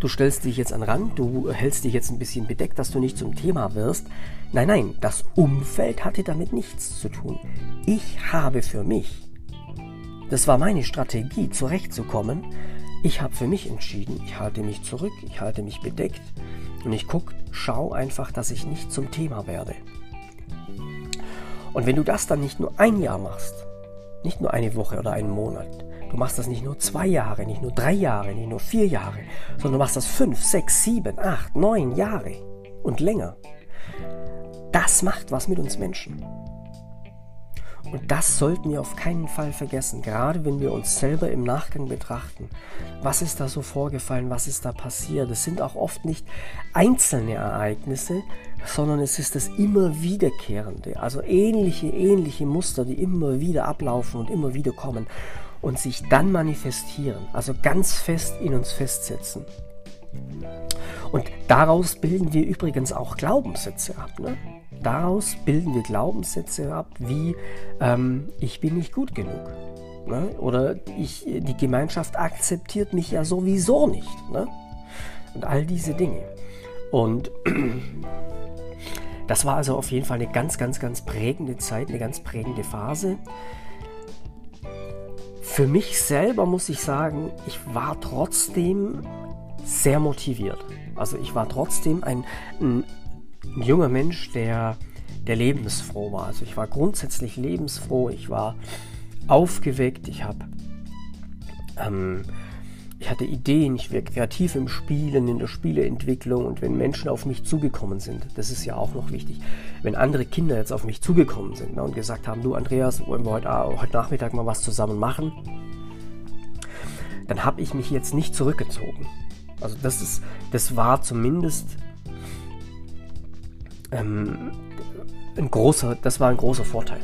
du stellst dich jetzt an Rand, du hältst dich jetzt ein bisschen bedeckt, dass du nicht zum Thema wirst. Nein, nein, das Umfeld hatte damit nichts zu tun. Ich habe für mich, das war meine Strategie, zurechtzukommen, ich habe für mich entschieden, ich halte mich zurück, ich halte mich bedeckt und ich gucke, schau einfach, dass ich nicht zum Thema werde. Und wenn du das dann nicht nur ein Jahr machst, nicht nur eine Woche oder einen Monat, du machst das nicht nur zwei Jahre, nicht nur drei Jahre, nicht nur vier Jahre, sondern du machst das fünf, sechs, sieben, acht, neun Jahre und länger. Das macht was mit uns Menschen. Und das sollten wir auf keinen Fall vergessen, gerade wenn wir uns selber im Nachgang betrachten. Was ist da so vorgefallen, was ist da passiert? Es sind auch oft nicht einzelne Ereignisse, sondern es ist das immer wiederkehrende, also ähnliche, ähnliche Muster, die immer wieder ablaufen und immer wieder kommen und sich dann manifestieren, also ganz fest in uns festsetzen. Und daraus bilden wir übrigens auch Glaubenssätze ab. Ne? Daraus bilden wir Glaubenssätze ab, wie ähm, ich bin nicht gut genug. Ne? Oder ich, die Gemeinschaft akzeptiert mich ja sowieso nicht. Ne? Und all diese Dinge. Und das war also auf jeden Fall eine ganz, ganz, ganz prägende Zeit, eine ganz prägende Phase. Für mich selber muss ich sagen, ich war trotzdem sehr motiviert. Also ich war trotzdem ein, ein, junger Mensch, der, der lebensfroh war. Also ich war grundsätzlich lebensfroh, ich war aufgeweckt, ich habe ähm, ich hatte Ideen, ich war kreativ im Spielen, in der Spieleentwicklung und wenn Menschen auf mich zugekommen sind, das ist ja auch noch wichtig, wenn andere Kinder jetzt auf mich zugekommen sind ne, und gesagt haben, du Andreas, wollen wir heute, heute Nachmittag mal was zusammen machen, dann habe ich mich jetzt nicht zurückgezogen. Also das ist, das war zumindest ähm, ein großer, das war ein großer Vorteil.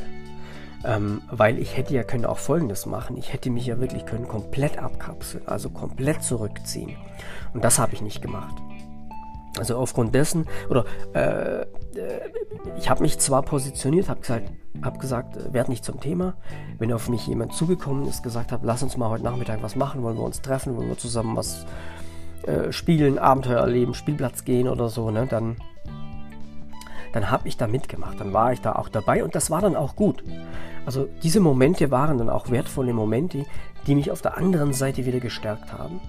Ähm, weil ich hätte ja können auch Folgendes machen. Ich hätte mich ja wirklich können komplett abkapseln, also komplett zurückziehen. Und das habe ich nicht gemacht. Also aufgrund dessen, oder äh, äh ich habe mich zwar positioniert, habe gesagt, hab gesagt, äh, werd nicht zum Thema. Wenn auf mich jemand zugekommen ist, gesagt hat, lass uns mal heute Nachmittag was machen, wollen wir uns treffen, wollen wir zusammen was äh, spielen, Abenteuer erleben, Spielplatz gehen oder so, ne, dann dann habe ich da mitgemacht, dann war ich da auch dabei und das war dann auch gut. Also diese Momente waren dann auch wertvolle Momente, die mich auf der anderen Seite wieder gestärkt haben.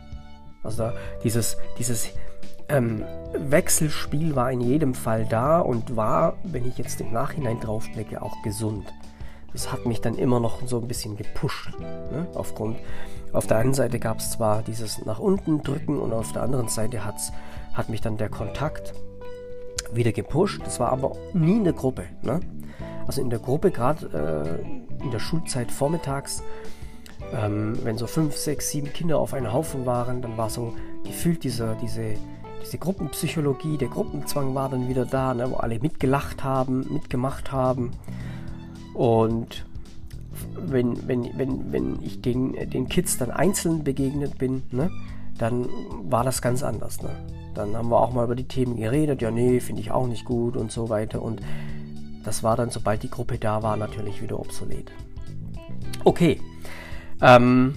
Also dieses, dieses ähm, Wechselspiel war in jedem Fall da und war, wenn ich jetzt im Nachhinein drauf blicke, auch gesund. Das hat mich dann immer noch so ein bisschen gepusht. Ne? Aufgrund, auf der einen Seite gab es zwar dieses nach unten drücken und auf der anderen Seite hat's, hat mich dann der Kontakt wieder gepusht. Das war aber nie in der Gruppe. Ne? Also in der Gruppe, gerade äh, in der Schulzeit vormittags, ähm, wenn so fünf, sechs, sieben Kinder auf einem Haufen waren, dann war so gefühlt diese, diese, diese Gruppenpsychologie, der Gruppenzwang war dann wieder da, ne, wo alle mitgelacht haben, mitgemacht haben. Und wenn, wenn, wenn, wenn ich den, den Kids dann einzeln begegnet bin, ne, dann war das ganz anders. Ne? Dann haben wir auch mal über die Themen geredet. Ja, nee, finde ich auch nicht gut und so weiter. Und das war dann, sobald die Gruppe da war, natürlich wieder obsolet. Okay. Ähm,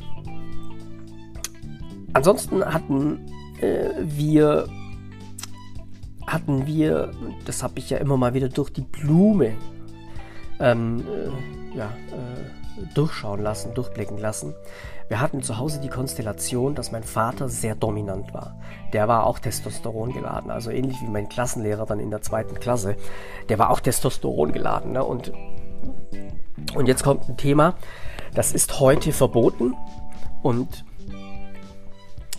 ansonsten hatten äh, wir hatten wir, das habe ich ja immer mal wieder durch die Blume ähm, äh, ja, äh, durchschauen lassen, durchblicken lassen. Wir hatten zu Hause die Konstellation, dass mein Vater sehr dominant war. Der war auch Testosteron geladen, also ähnlich wie mein Klassenlehrer dann in der zweiten Klasse. Der war auch Testosteron geladen. Ne? Und, und jetzt kommt ein Thema, das ist heute verboten und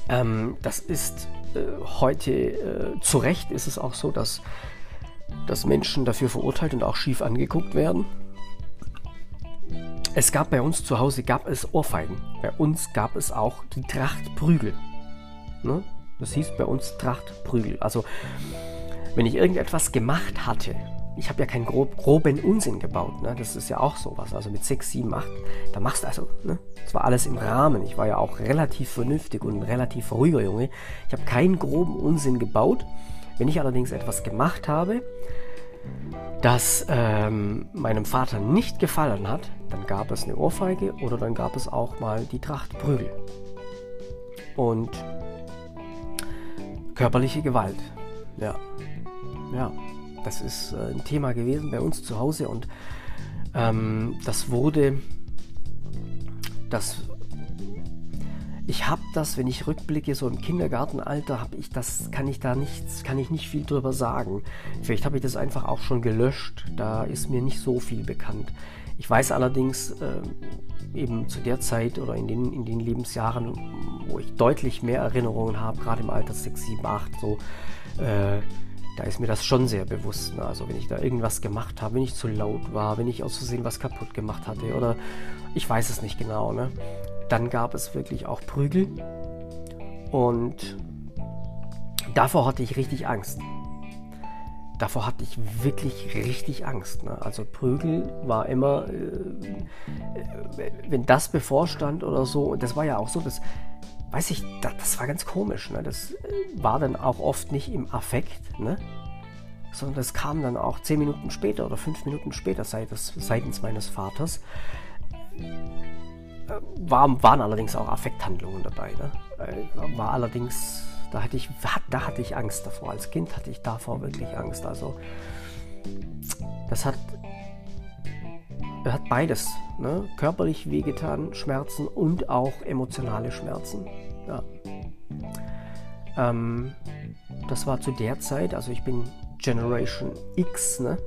ähm, das ist äh, heute, äh, zu Recht ist es auch so, dass, dass Menschen dafür verurteilt und auch schief angeguckt werden. Es gab bei uns zu Hause gab es Ohrfeigen. Bei uns gab es auch die Trachtprügel. Ne? Das hieß bei uns Trachtprügel. Also wenn ich irgendetwas gemacht hatte, ich habe ja keinen grob, groben Unsinn gebaut. Ne? Das ist ja auch sowas. Also mit 6, 7, 8, da machst du also, ne? war alles im Rahmen. Ich war ja auch relativ vernünftig und ein relativ ruhiger Junge. Ich habe keinen groben Unsinn gebaut. Wenn ich allerdings etwas gemacht habe, das ähm, meinem Vater nicht gefallen hat, dann gab es eine Ohrfeige oder dann gab es auch mal die Trachtprügel. Und körperliche Gewalt. Ja. Ja, das ist äh, ein Thema gewesen bei uns zu Hause und ähm, das wurde, das ich habe das, wenn ich rückblicke, so im Kindergartenalter, habe ich das, kann ich da nichts, kann ich nicht viel drüber sagen. Vielleicht habe ich das einfach auch schon gelöscht. Da ist mir nicht so viel bekannt. Ich weiß allerdings äh, eben zu der Zeit oder in den, in den Lebensjahren, wo ich deutlich mehr Erinnerungen habe, gerade im Alter 6, 7, 8, so, äh, da ist mir das schon sehr bewusst. Ne? Also wenn ich da irgendwas gemacht habe, wenn ich zu laut war, wenn ich aus Versehen was kaputt gemacht hatte oder ich weiß es nicht genau. Ne? Dann gab es wirklich auch Prügel und davor hatte ich richtig Angst. Davor hatte ich wirklich richtig Angst. Ne? Also Prügel war immer, äh, wenn das bevorstand oder so, und das war ja auch so, dass weiß ich, das, das war ganz komisch. Ne? Das war dann auch oft nicht im Affekt, ne? sondern das kam dann auch zehn Minuten später oder fünf Minuten später seitens, seitens meines Vaters. War, waren allerdings auch Affekthandlungen dabei. Ne? Äh, war allerdings, da hatte, ich, da hatte ich Angst davor. Als Kind hatte ich davor wirklich Angst. Also das hat, hat beides. Ne? Körperlich wehgetan, Schmerzen und auch emotionale Schmerzen. Ja. Ähm, das war zu der Zeit, also ich bin Generation X, ne?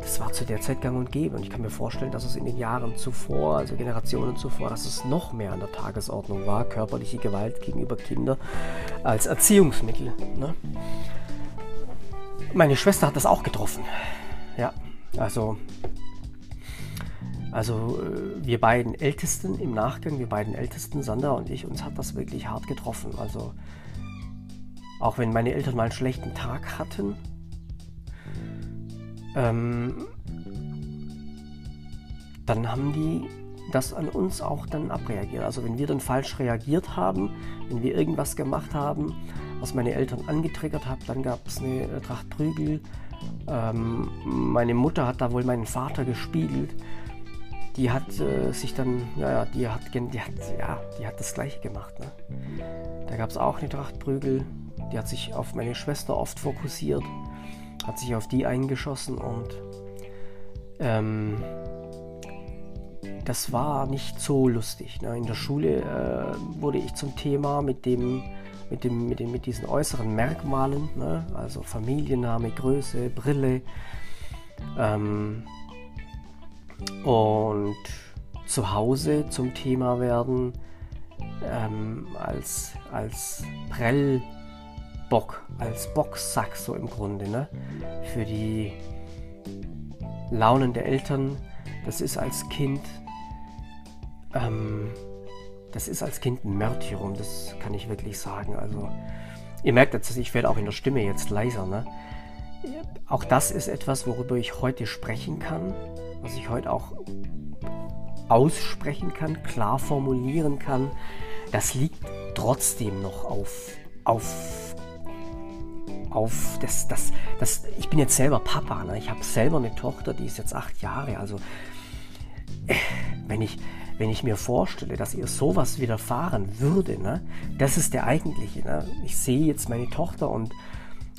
Das war zu der Zeit gang und gäbe. Und ich kann mir vorstellen, dass es in den Jahren zuvor, also Generationen zuvor, dass es noch mehr an der Tagesordnung war, körperliche Gewalt gegenüber Kindern als Erziehungsmittel. Ne? Meine Schwester hat das auch getroffen. Ja, also, also äh, wir beiden Ältesten im Nachgang, wir beiden Ältesten, Sander und ich, uns hat das wirklich hart getroffen. Also auch wenn meine Eltern mal einen schlechten Tag hatten, ähm, dann haben die das an uns auch dann abreagiert. Also wenn wir dann falsch reagiert haben, wenn wir irgendwas gemacht haben, was meine Eltern angetriggert hat, dann gab es eine Tracht Prügel. Ähm, meine Mutter hat da wohl meinen Vater gespiegelt. Die hat äh, sich dann, ja, die hat, die hat, ja, die hat das Gleiche gemacht. Ne? Da gab es auch eine Tracht Prügel. Die hat sich auf meine Schwester oft fokussiert, hat sich auf die eingeschossen und ähm, das war nicht so lustig. Ne? In der Schule äh, wurde ich zum Thema mit dem, mit dem, mit, dem, mit diesen äußeren Merkmalen, ne? also Familienname, Größe, Brille. Ähm, und zu Hause zum Thema werden ähm, als, als Prell Bock, als Boxsack so im Grunde, ne? Für die Launen der Eltern. Das ist als Kind, ähm, das ist als Kind ein Märtyrum, das kann ich wirklich sagen. Also, ihr merkt jetzt, ich werde auch in der Stimme jetzt leiser, ne? Auch das ist etwas, worüber ich heute sprechen kann, was ich heute auch aussprechen kann, klar formulieren kann. Das liegt trotzdem noch auf, auf auf das, das, das, ich bin jetzt selber Papa, ne? ich habe selber eine Tochter, die ist jetzt acht Jahre, also äh, wenn ich, wenn ich mir vorstelle, dass ihr sowas widerfahren würde, ne? das ist der eigentliche. Ne? Ich sehe jetzt meine Tochter und,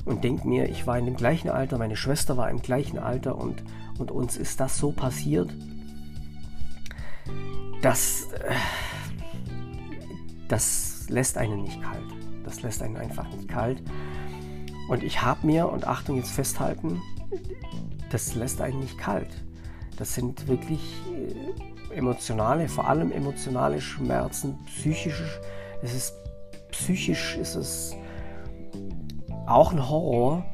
und denke mir, ich war in dem gleichen Alter, meine Schwester war im gleichen Alter und, und uns ist das so passiert, dass äh, das lässt einen nicht kalt. Das lässt einen einfach nicht kalt. Und ich habe mir, und Achtung jetzt festhalten, das lässt einen nicht kalt. Das sind wirklich äh, emotionale, vor allem emotionale Schmerzen, psychische, es ist psychisch ist es auch ein Horror.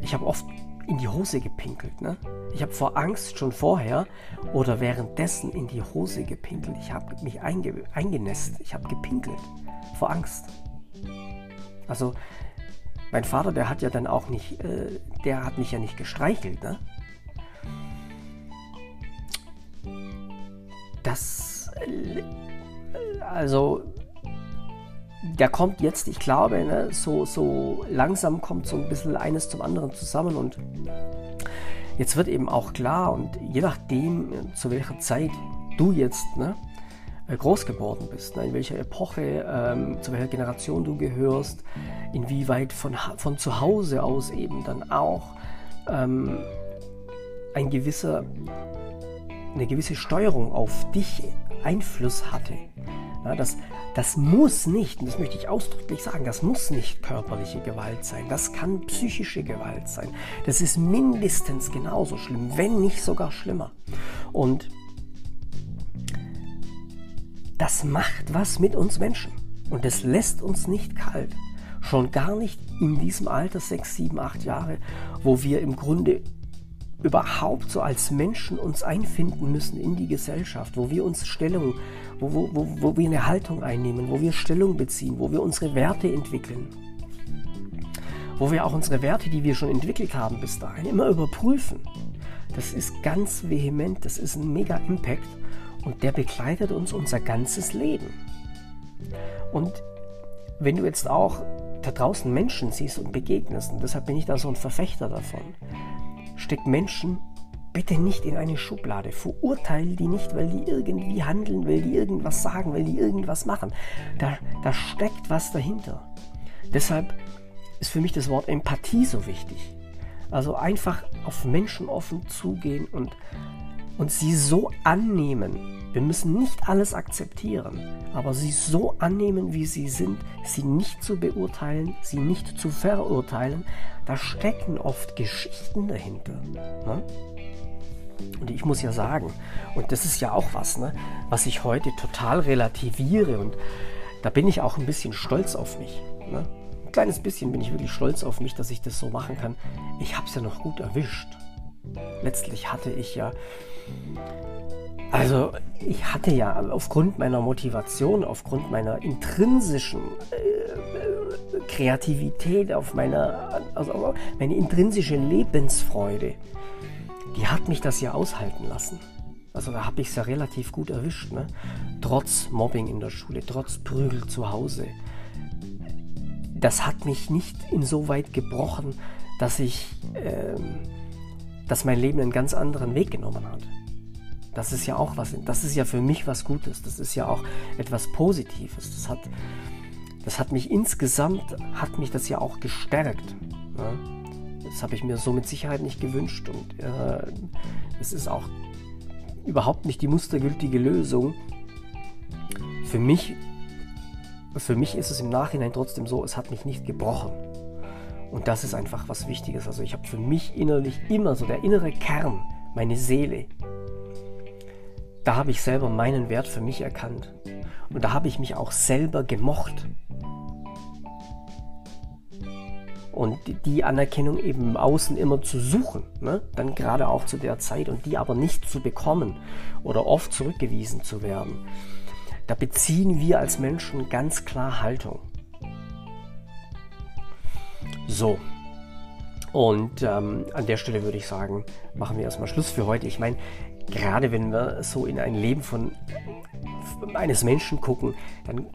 Ich habe oft in die Hose gepinkelt. Ne? Ich habe vor Angst schon vorher oder währenddessen in die Hose gepinkelt. Ich habe mich einge eingenässt. Ich habe gepinkelt vor Angst. Also mein Vater, der hat ja dann auch nicht, äh, der hat mich ja nicht gestreichelt, ne? Das, äh, also, der kommt jetzt, ich glaube, ne, so, so langsam kommt so ein bisschen eines zum anderen zusammen und jetzt wird eben auch klar und je nachdem, zu welcher Zeit du jetzt, ne, groß geworden bist, ne? in welcher Epoche, ähm, zu welcher Generation du gehörst, inwieweit von, von zu Hause aus eben dann auch ähm, ein gewisser, eine gewisse Steuerung auf dich Einfluss hatte. Ja, das, das muss nicht, und das möchte ich ausdrücklich sagen, das muss nicht körperliche Gewalt sein, das kann psychische Gewalt sein. Das ist mindestens genauso schlimm, wenn nicht sogar schlimmer. Und das macht was mit uns Menschen. Und das lässt uns nicht kalt. Schon gar nicht in diesem Alter, sechs, sieben, acht Jahre, wo wir im Grunde überhaupt so als Menschen uns einfinden müssen in die Gesellschaft, wo wir uns Stellung, wo, wo, wo, wo wir eine Haltung einnehmen, wo wir Stellung beziehen, wo wir unsere Werte entwickeln, wo wir auch unsere Werte, die wir schon entwickelt haben bis dahin, immer überprüfen. Das ist ganz vehement, das ist ein mega Impact und der begleitet uns unser ganzes Leben. Und wenn du jetzt auch da draußen Menschen siehst und begegnest, und deshalb bin ich da so ein Verfechter davon, steck Menschen bitte nicht in eine Schublade. Verurteile die nicht, weil die irgendwie handeln, weil die irgendwas sagen, weil die irgendwas machen. Da, da steckt was dahinter. Deshalb ist für mich das Wort Empathie so wichtig. Also einfach auf Menschen offen zugehen und, und sie so annehmen. Wir müssen nicht alles akzeptieren, aber sie so annehmen, wie sie sind, sie nicht zu beurteilen, sie nicht zu verurteilen. Da stecken oft Geschichten dahinter. Ne? Und ich muss ja sagen, und das ist ja auch was, ne, was ich heute total relativiere und da bin ich auch ein bisschen stolz auf mich. Ne? Ein kleines bisschen bin ich wirklich stolz auf mich, dass ich das so machen kann. Ich habe es ja noch gut erwischt. Letztlich hatte ich ja, also ich hatte ja aufgrund meiner Motivation, aufgrund meiner intrinsischen äh, Kreativität, auf meiner, also meine intrinsische Lebensfreude, die hat mich das ja aushalten lassen. Also da habe ich es ja relativ gut erwischt, ne? Trotz Mobbing in der Schule, trotz Prügel zu Hause, das hat mich nicht insoweit gebrochen, dass ich, ähm, dass mein Leben einen ganz anderen Weg genommen hat. Das ist ja auch was, das ist ja für mich was Gutes, das ist ja auch etwas Positives. Das hat, das hat mich insgesamt, hat mich das ja auch gestärkt. Ne? Das habe ich mir so mit Sicherheit nicht gewünscht und äh, es ist auch überhaupt nicht die mustergültige Lösung. Für mich für mich ist es im Nachhinein trotzdem so, es hat mich nicht gebrochen. Und das ist einfach was Wichtiges. Also ich habe für mich innerlich immer so der innere Kern, meine Seele. Da habe ich selber meinen Wert für mich erkannt. Und da habe ich mich auch selber gemocht. Und die Anerkennung eben im Außen immer zu suchen, ne? dann gerade auch zu der Zeit und die aber nicht zu bekommen oder oft zurückgewiesen zu werden da beziehen wir als Menschen ganz klar Haltung. So. Und ähm, an der Stelle würde ich sagen, machen wir erstmal Schluss für heute. Ich meine, gerade wenn wir so in ein Leben von eines Menschen gucken, dann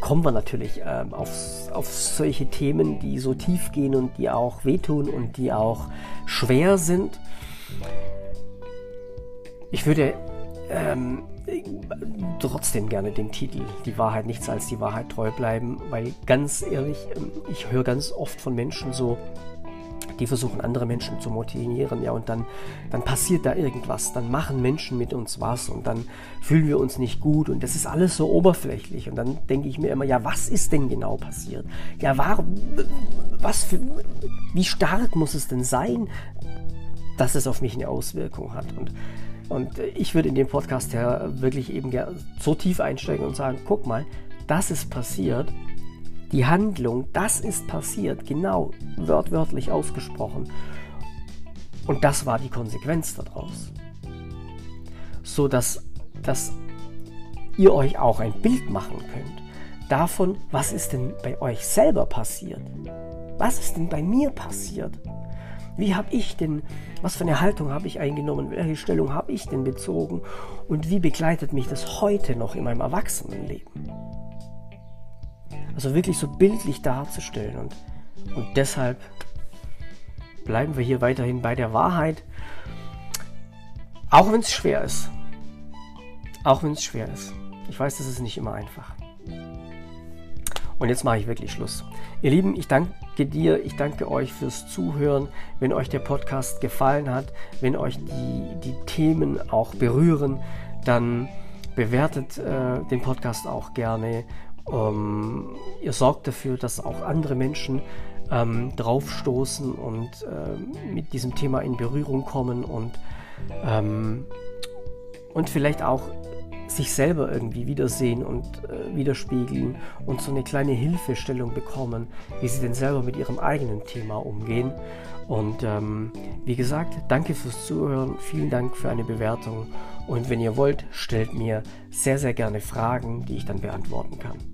kommen wir natürlich ähm, auf, auf solche Themen, die so tief gehen und die auch wehtun und die auch schwer sind. Ich würde ähm, trotzdem gerne den Titel Die Wahrheit nichts als die Wahrheit treu bleiben, weil ganz ehrlich, ähm, ich höre ganz oft von Menschen so, die versuchen andere Menschen zu motivieren, ja, und dann, dann passiert da irgendwas, dann machen Menschen mit uns was und dann fühlen wir uns nicht gut und das ist alles so oberflächlich und dann denke ich mir immer, ja, was ist denn genau passiert? Ja, warum, was für, wie stark muss es denn sein, dass es auf mich eine Auswirkung hat und und ich würde in dem Podcast ja wirklich eben so tief einsteigen und sagen, guck mal, das ist passiert. Die Handlung, das ist passiert, genau, wörtwörtlich ausgesprochen. Und das war die Konsequenz daraus. So dass, dass ihr euch auch ein Bild machen könnt davon, was ist denn bei euch selber passiert. Was ist denn bei mir passiert? Wie habe ich denn, was für eine Haltung habe ich eingenommen, welche Stellung habe ich denn bezogen und wie begleitet mich das heute noch in meinem Erwachsenenleben? Also wirklich so bildlich darzustellen und, und deshalb bleiben wir hier weiterhin bei der Wahrheit, auch wenn es schwer ist. Auch wenn es schwer ist. Ich weiß, das ist nicht immer einfach. Und jetzt mache ich wirklich Schluss. Ihr Lieben, ich danke dir, ich danke euch fürs Zuhören. Wenn euch der Podcast gefallen hat, wenn euch die, die Themen auch berühren, dann bewertet äh, den Podcast auch gerne. Um, ihr sorgt dafür, dass auch andere Menschen ähm, draufstoßen und äh, mit diesem Thema in Berührung kommen und, ähm, und vielleicht auch sich selber irgendwie wiedersehen und äh, widerspiegeln und so eine kleine Hilfestellung bekommen, wie sie denn selber mit ihrem eigenen Thema umgehen. Und ähm, wie gesagt, danke fürs Zuhören, vielen Dank für eine Bewertung und wenn ihr wollt, stellt mir sehr, sehr gerne Fragen, die ich dann beantworten kann.